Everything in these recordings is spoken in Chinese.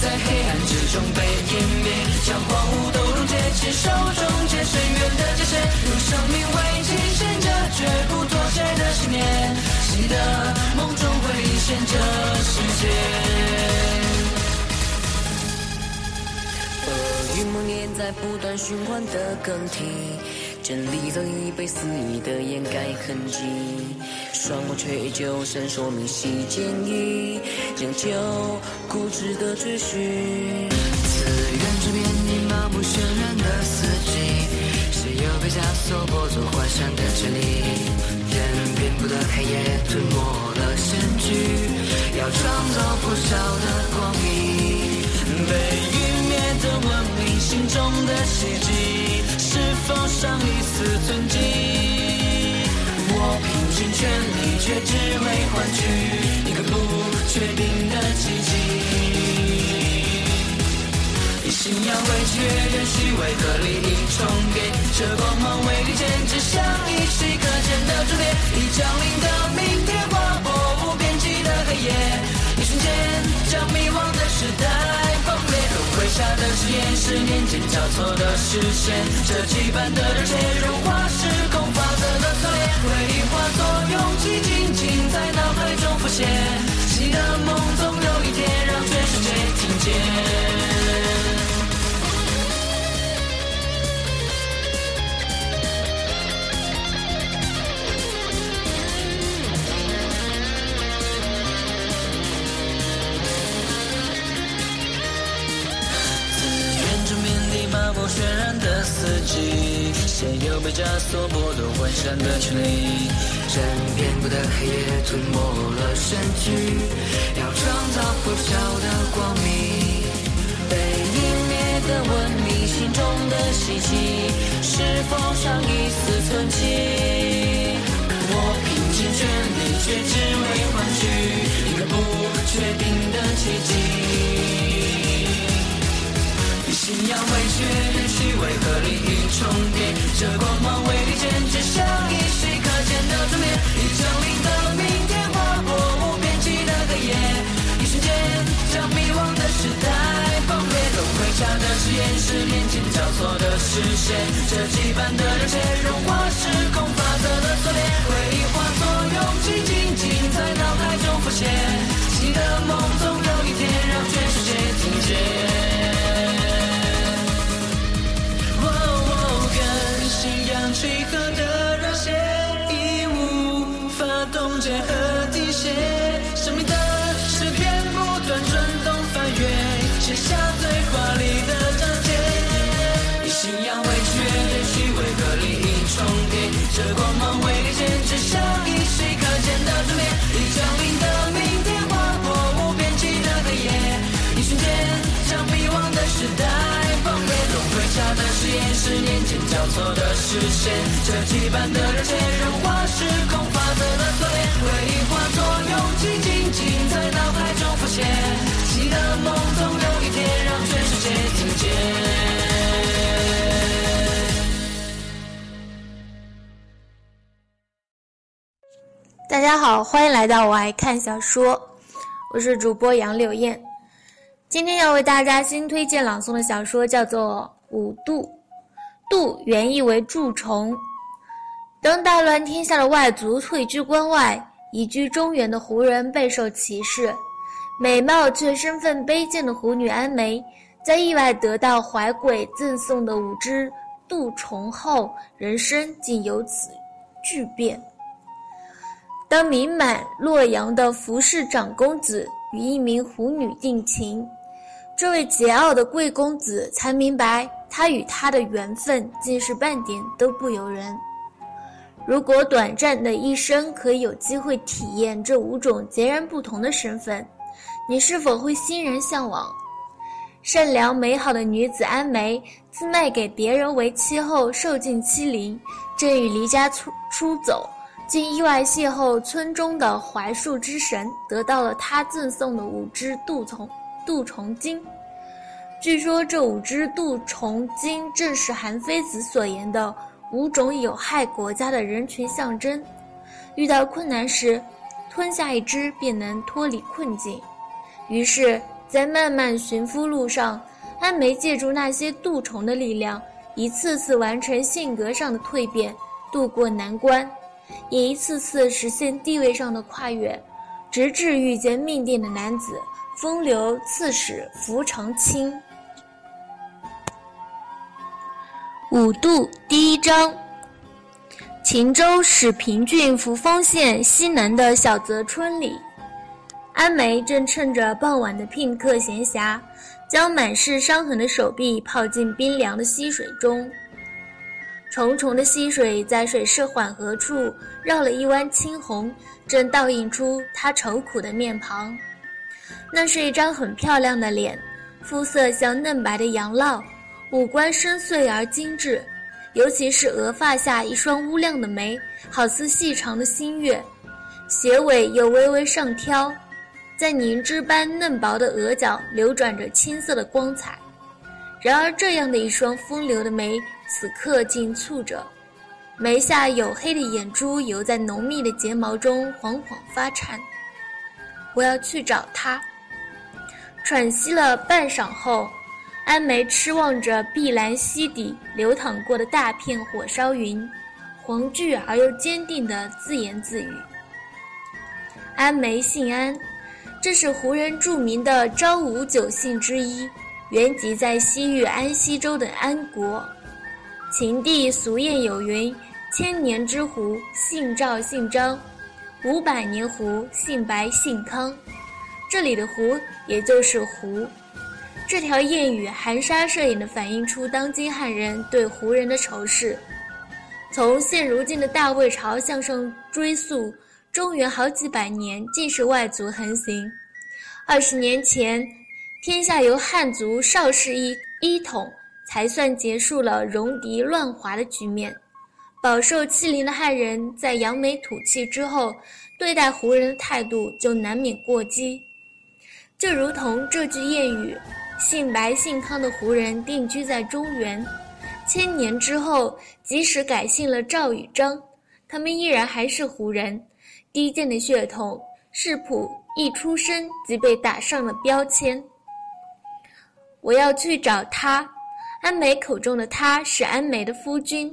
在黑暗之中被湮灭，将荒芜都溶解，亲手终结深渊的界限，用生命为祭献这绝不妥协的信念，记得梦中会现这世界。恶与梦魇在不断循环的更替，真理早已被肆意的掩盖痕迹，双目却依旧闪烁明晰坚毅，仍旧固执的追寻。自远之边，你麻木渲染的四季，谁又被枷锁剥夺幻想的权利？任遍布的黑夜吞没了身躯，要创造破晓的光明。被的文明，心中的希冀，是否尚一丝存迹？我拼尽全力，却只为换取一个不确定的奇迹。以信仰为契约，任虚伪和利益重叠，这光芒为利剑，指向一息可见的终点。已降临誓言，是年间交错的视线，这羁绊的热血，融化时空法则的锁链，回忆化作勇气，静静在脑海中浮现。你的梦总有一天，让全世界听见。渲染的四季，谁又被枷锁剥夺幻想的权利？任遍布的黑夜吞没了身躯，要创造破晓的光明。被湮灭的文明，心中的希冀，是否尚一丝存迹？我拼尽全力，却只为换取一个不确定的奇迹。信仰为契约，任虚伪和利益重叠，这光芒为利剑，写下最华丽的章节。以信仰为契约，任虚伪和利益重叠，这光芒为利剑，指向一息可见的终点。已降临的明天，划破无边际的黑夜，一瞬间将迷惘的时代崩裂。轮回下的誓言，是年间交错的视线，这羁绊的热切，融化时空大家好，欢迎来到我爱看小说，我是主播杨柳燕。今天要为大家新推荐朗诵的小说叫做《五渡》，渡原意为蛀虫。当大乱天下的外族退居关外，移居中原的胡人备受歧视，美貌却身份卑贱的胡女安梅，在意外得到怀鬼赠送的五只渡虫后，人生竟由此巨变。当名满洛阳的服氏长公子与一名狐女定情，这位桀骜的贵公子才明白，他与她的缘分竟是半点都不由人。如果短暂的一生可以有机会体验这五种截然不同的身份，你是否会欣然向往？善良美好的女子安梅，自卖给别人为妻后受尽欺凌，正欲离家出出走。竟意外邂逅村中的槐树之神，得到了他赠送的五只杜虫杜虫精。据说这五只杜虫精正是韩非子所言的五种有害国家的人群象征。遇到困难时，吞下一只便能脱离困境。于是在漫漫寻夫路上，安梅借助那些蠹虫的力量，一次次完成性格上的蜕变，渡过难关，也一次次实现地位上的跨越，直至遇见命定的男子风流刺史福长清。五度第一章。秦州始平郡扶风县西南的小泽村里。安梅正趁着傍晚的片刻闲暇，将满是伤痕的手臂泡进冰凉的溪水中。重重的溪水在水势缓和处绕了一弯青红，正倒映出她愁苦的面庞。那是一张很漂亮的脸，肤色像嫩白的羊酪，五官深邃而精致，尤其是额发下一双乌亮的眉，好似细长的新月，斜尾又微微上挑。在凝脂般嫩薄的额角流转着青色的光彩，然而这样的一双风流的眉，此刻竟蹙着，眉下黝黑的眼珠犹在浓密的睫毛中缓缓发颤。我要去找他。喘息了半晌后，安梅痴望着碧蓝溪底流淌过的大片火烧云，惶惧而又坚定地自言自语：“安梅姓安。”这是胡人著名的昭武九姓之一，原籍在西域安西州的安国。秦帝俗谚有云：“千年之狐，姓赵姓张；五百年狐，姓白姓康。”这里的“狐”也就是胡。这条谚语含沙射影地反映出当今汉人对胡人的仇视。从现如今的大魏朝向上追溯。中原好几百年尽是外族横行。二十年前，天下由汉族邵氏一一统，才算结束了戎狄乱华的局面。饱受欺凌的汉人在扬眉吐气之后，对待胡人的态度就难免过激。就如同这句谚语：“姓白姓康的胡人定居在中原，千年之后，即使改姓了赵与张，他们依然还是胡人。”低贱的血统，世仆一出生即被打上了标签。我要去找他。安梅口中的他是安梅的夫君，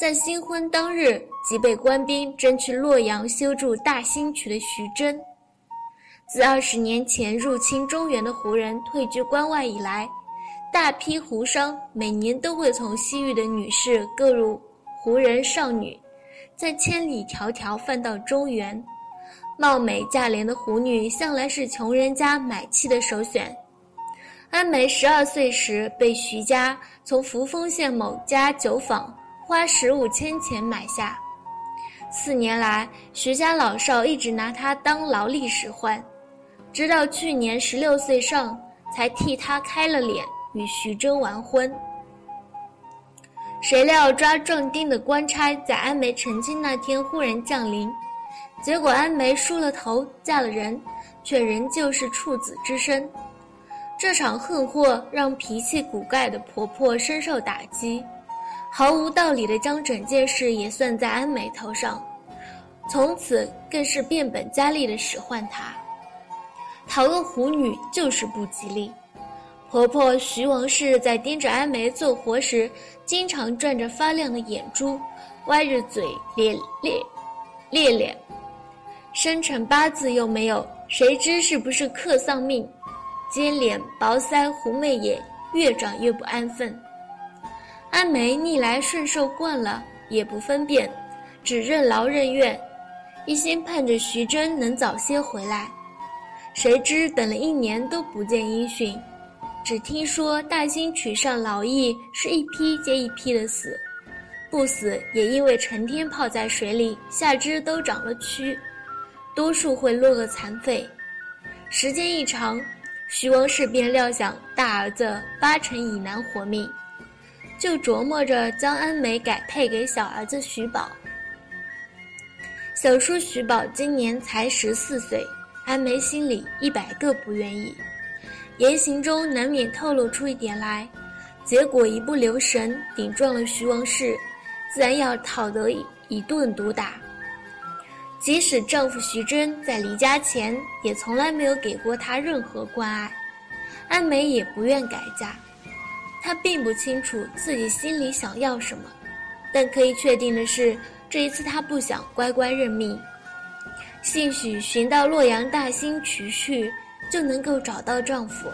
在新婚当日即被官兵征去洛阳修筑大兴渠的徐真。自二十年前入侵中原的胡人退居关外以来，大批胡商每年都会从西域的女士购入胡人少女。在千里迢迢贩到中原，貌美价廉的胡女向来是穷人家买妻的首选。安梅十二岁时被徐家从扶风县某家酒坊花十五千钱买下，四年来徐家老少一直拿她当劳力使唤，直到去年十六岁上才替她开了脸，与徐峥完婚。谁料抓壮丁的官差在安梅成亲那天忽然降临，结果安梅梳了头嫁了人，却仍旧是处子之身。这场横祸让脾气古怪的婆婆深受打击，毫无道理的将整件事也算在安梅头上，从此更是变本加厉的使唤她。讨个狐女就是不吉利。婆婆徐王氏在盯着安梅做活时，经常转着发亮的眼珠，歪着嘴，咧咧咧咧，生辰八字又没有，谁知是不是克丧命？尖脸薄腮狐媚眼，越长越不安分。安梅逆来顺受惯了，也不分辨，只任劳任怨，一心盼着徐峥能早些回来。谁知等了一年都不见音讯。只听说大兴渠上劳役是一批接一批的死，不死也因为成天泡在水里，下肢都长了蛆，多数会落个残废。时间一长，徐王氏便料想大儿子八成已难活命，就琢磨着将安梅改配给小儿子徐宝。小叔徐宝今年才十四岁，安梅心里一百个不愿意。言行中难免透露出一点来，结果一不留神顶撞了徐王氏，自然要讨得一顿毒打。即使丈夫徐峥在离家前也从来没有给过她任何关爱，安梅也不愿改嫁。她并不清楚自己心里想要什么，但可以确定的是，这一次她不想乖乖认命。兴许寻到洛阳大兴渠去，就能够找到丈夫，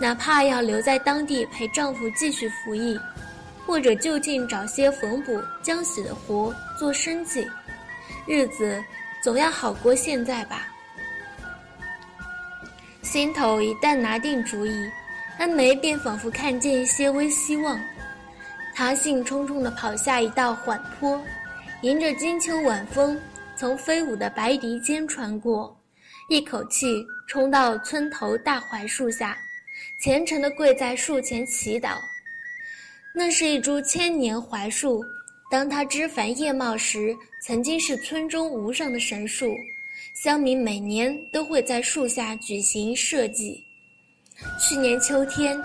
哪怕要留在当地陪丈夫继续服役，或者就近找些缝补浆洗的活做生计，日子总要好过现在吧。心头一旦拿定主意，安梅便仿佛看见一些微希望。她兴冲冲地跑下一道缓坡，迎着金秋晚风，从飞舞的白荻间穿过，一口气冲到村头大槐树下，虔诚地跪在树前祈祷。那是一株千年槐树，当它枝繁叶茂时，曾经是村中无上的神树。乡民每年都会在树下举行社祭。去年秋天，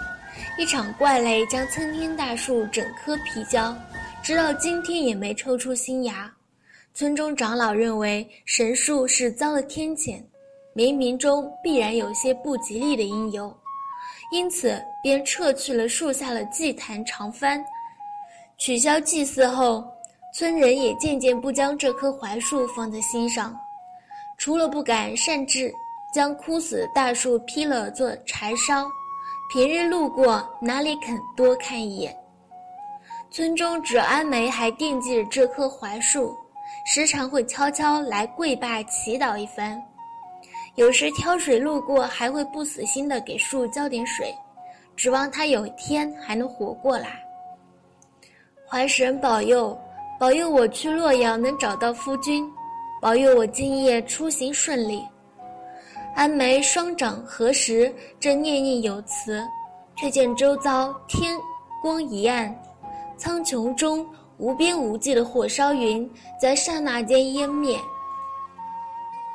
一场怪雷将参天大树整棵劈焦，直到今天也没抽出新芽。村中长老认为神树是遭了天谴，冥冥中必然有些不吉利的因由，因此便撤去了树下的祭坛长幡。取消祭祀后，村人也渐渐不将这棵槐树放在心上。除了不敢擅自将枯死的大树劈了做柴烧，平日路过哪里肯多看一眼。村中只安梅还惦记着这棵槐树，时常会悄悄来跪拜祈祷一番。有时挑水路过，还会不死心的给树浇点水，指望它有一天还能活过来。怀神保佑，保佑我去洛阳能找到夫君。保佑我今夜出行顺利。安梅双掌合十，正念念有词，却见周遭天光一暗，苍穹中无边无际的火烧云在刹那间湮灭。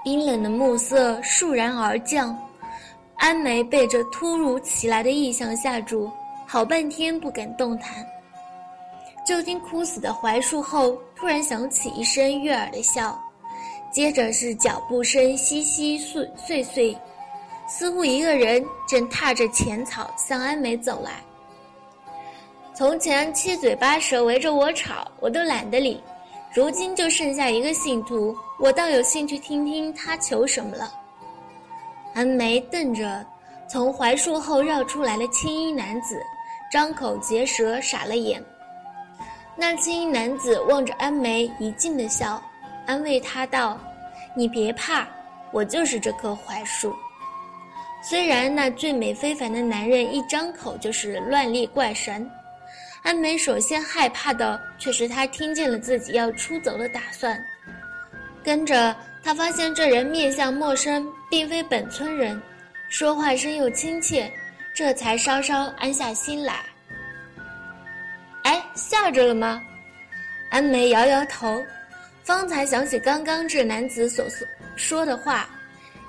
冰冷的暮色倏然而降，安梅被这突如其来的异象吓住，好半天不敢动弹。就听枯死的槐树后，突然响起一声悦耳的笑。接着是脚步声稀稀碎碎碎，似乎一个人正踏着浅草向安梅走来。从前七嘴八舌围着我吵，我都懒得理；如今就剩下一个信徒，我倒有兴趣听听他求什么了。安梅瞪着从槐树后绕出来的青衣男子，张口结舌，傻了眼。那青衣男子望着安梅，一劲的笑。安慰她道：“你别怕，我就是这棵槐树。虽然那俊美非凡的男人一张口就是乱力怪神，安梅首先害怕的却是他听见了自己要出走的打算。跟着他发现这人面相陌生，并非本村人，说话声又亲切，这才稍稍安下心来。吓着了吗？”安梅摇摇头。方才想起刚刚这男子所说的话，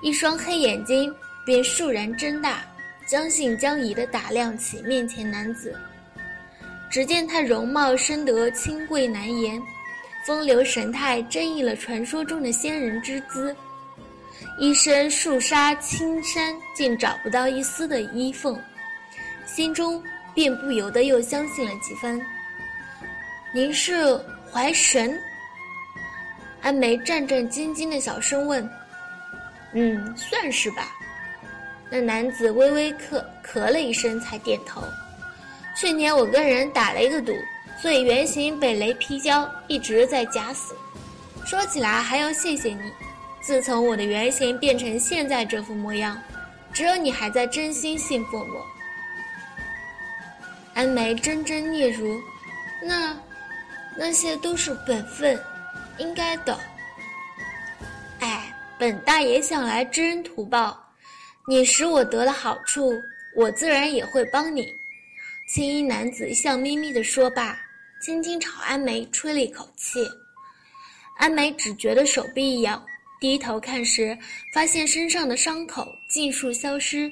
一双黑眼睛便倏然睁大，将信将疑的打量起面前男子。只见他容貌深得清贵难言，风流神态真应了传说中的仙人之姿。一身树纱青衫，竟找不到一丝的衣缝，心中便不由得又相信了几分。您是怀神？安梅战战兢兢的小声问：“嗯，算是吧。”那男子微微咳咳了一声，才点头。去年我跟人打了一个赌，所以原形被雷劈焦，一直在假死。说起来还要谢谢你，自从我的原形变成现在这副模样，只有你还在真心信奉我。安梅铮铮嗫嚅：“那，那些都是本分。”应该的。哎，本大爷向来知恩图报，你使我得了好处，我自然也会帮你。青衣男子笑眯眯地说罢，轻轻朝安梅吹了一口气。安梅只觉得手臂一痒，低头看时，发现身上的伤口尽数消失，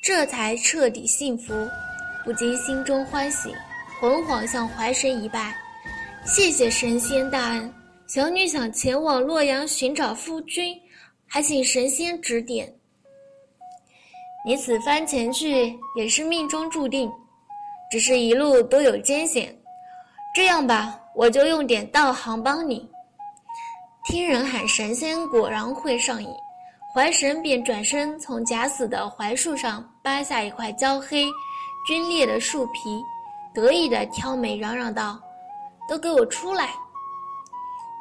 这才彻底幸福，不禁心中欢喜，惶惶向怀神一拜，谢谢神仙大恩。小女想前往洛阳寻找夫君，还请神仙指点。你此番前去也是命中注定，只是一路都有艰险。这样吧，我就用点道行帮你。”听人喊神仙果然会上瘾，怀神便转身从假死的槐树上扒下一块焦黑、皲裂的树皮，得意的挑眉嚷嚷道：“都给我出来！”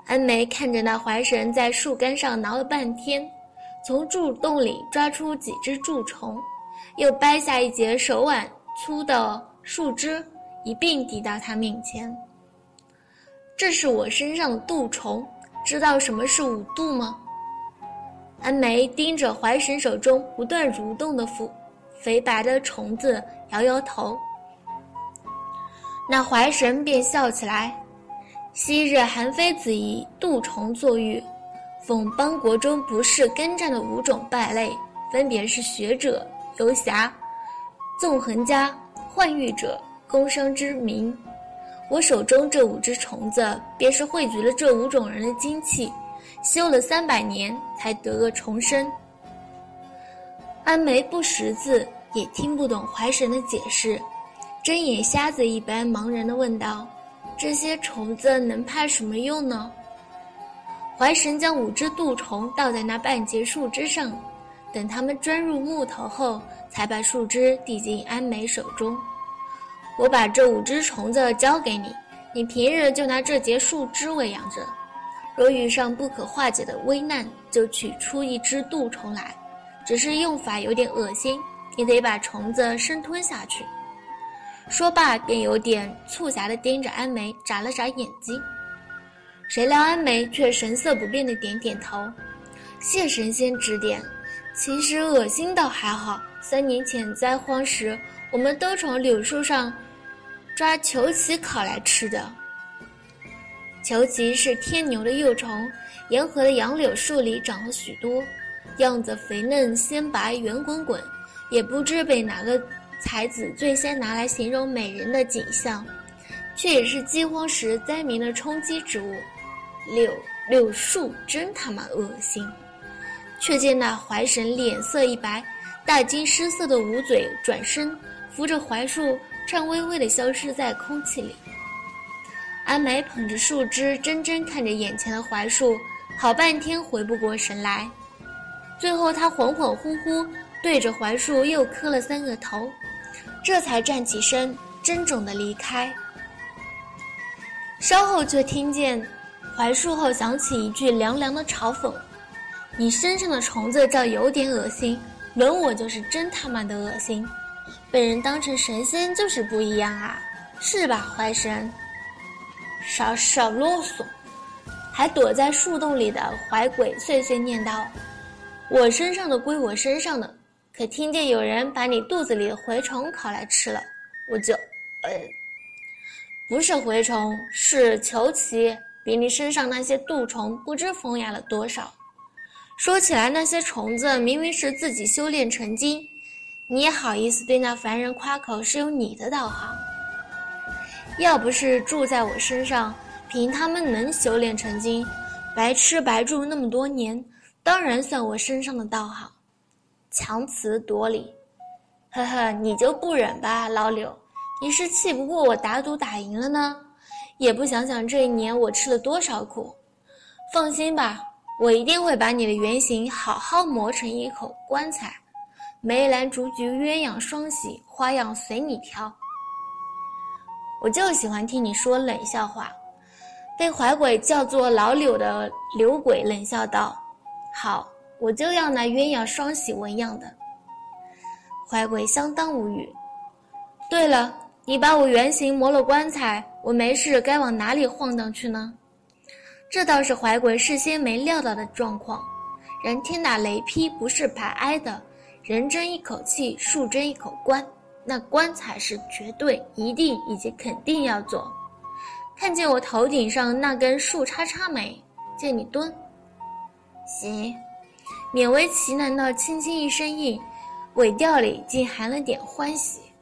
安梅看着那槐神在树干上挠了半天，从柱洞里抓出几只蛀虫，又掰下一截手腕粗的树枝，一并递到他面前。这是我身上的蠹虫。知道什么是五度吗？安梅盯着怀神手中不断蠕动的腐肥白的虫子，摇摇头。那怀神便笑起来：“昔日韩非子以蠹虫作喻，讽邦国中不是耕战的五种败类，分别是学者、游侠、纵横家、宦欲者、工商之民。”我手中这五只虫子，便是汇聚了这五种人的精气，修了三百年才得个重生。安梅不识字，也听不懂怀神的解释，睁眼瞎子一般茫然地问道：“这些虫子能派什么用呢？”怀神将五只蠹虫倒在那半截树枝上，等它们钻入木头后，才把树枝递进安梅手中。我把这五只虫子交给你，你平日就拿这节树枝喂养着。若遇上不可化解的危难，就取出一只蠹虫来。只是用法有点恶心，你得把虫子生吞下去。说罢，便有点促狭地盯着安梅，眨了眨眼睛。谁料安梅却神色不变地点点头：“谢神仙指点。其实恶心倒还好，三年前灾荒时。”我们都从柳树上抓球蜞烤来吃的。球蜞是天牛的幼虫，沿河的杨柳树里长了许多，样子肥嫩鲜白圆滚滚，也不知被哪个才子最先拿来形容美人的景象，却也是饥荒时灾民的充饥之物。柳柳树真他妈恶心！却见那怀神脸色一白，大惊失色的捂嘴转身。扶着槐树，颤巍巍地消失在空气里。安梅捧着树枝，怔怔看着眼前的槐树，好半天回不过神来。最后，他恍恍惚惚对着槐树又磕了三个头，这才站起身，珍重地离开。稍后，却听见槐树后响起一句凉凉的嘲讽：“你身上的虫子倒有点恶心，轮我就是真他妈的恶心。”被人当成神仙就是不一样啊，是吧，怀神？少少啰嗦！还躲在树洞里的怀鬼碎碎念道：“我身上的归我身上的，可听见有人把你肚子里的蛔虫烤来吃了，我就……呃，不是蛔虫，是球蜞，比你身上那些蠹虫不知风雅了多少。说起来，那些虫子明明是自己修炼成精。”你也好意思对那凡人夸口是有你的道行？要不是住在我身上，凭他们能修炼成精，白吃白住那么多年，当然算我身上的道行。强词夺理，呵呵，你就不忍吧，老柳，你是气不过我打赌打赢了呢，也不想想这一年我吃了多少苦。放心吧，我一定会把你的原形好好磨成一口棺材。梅兰竹菊鸳鸯双喜，花样随你挑。我就喜欢听你说冷笑话。被怀鬼叫做老柳的柳鬼冷笑道：“好，我就要那鸳鸯双喜纹样的。”怀鬼相当无语。对了，你把我原形磨了棺材，我没事该往哪里晃荡去呢？这倒是怀鬼事先没料到的状况。人天打雷劈不是白挨的。人争一口气，树争一口棺，那棺材是绝对、一定以及肯定要做。看见我头顶上那根树叉叉没？见你蹲。行，勉为其难的轻轻一声应，尾调里竟含了点欢喜。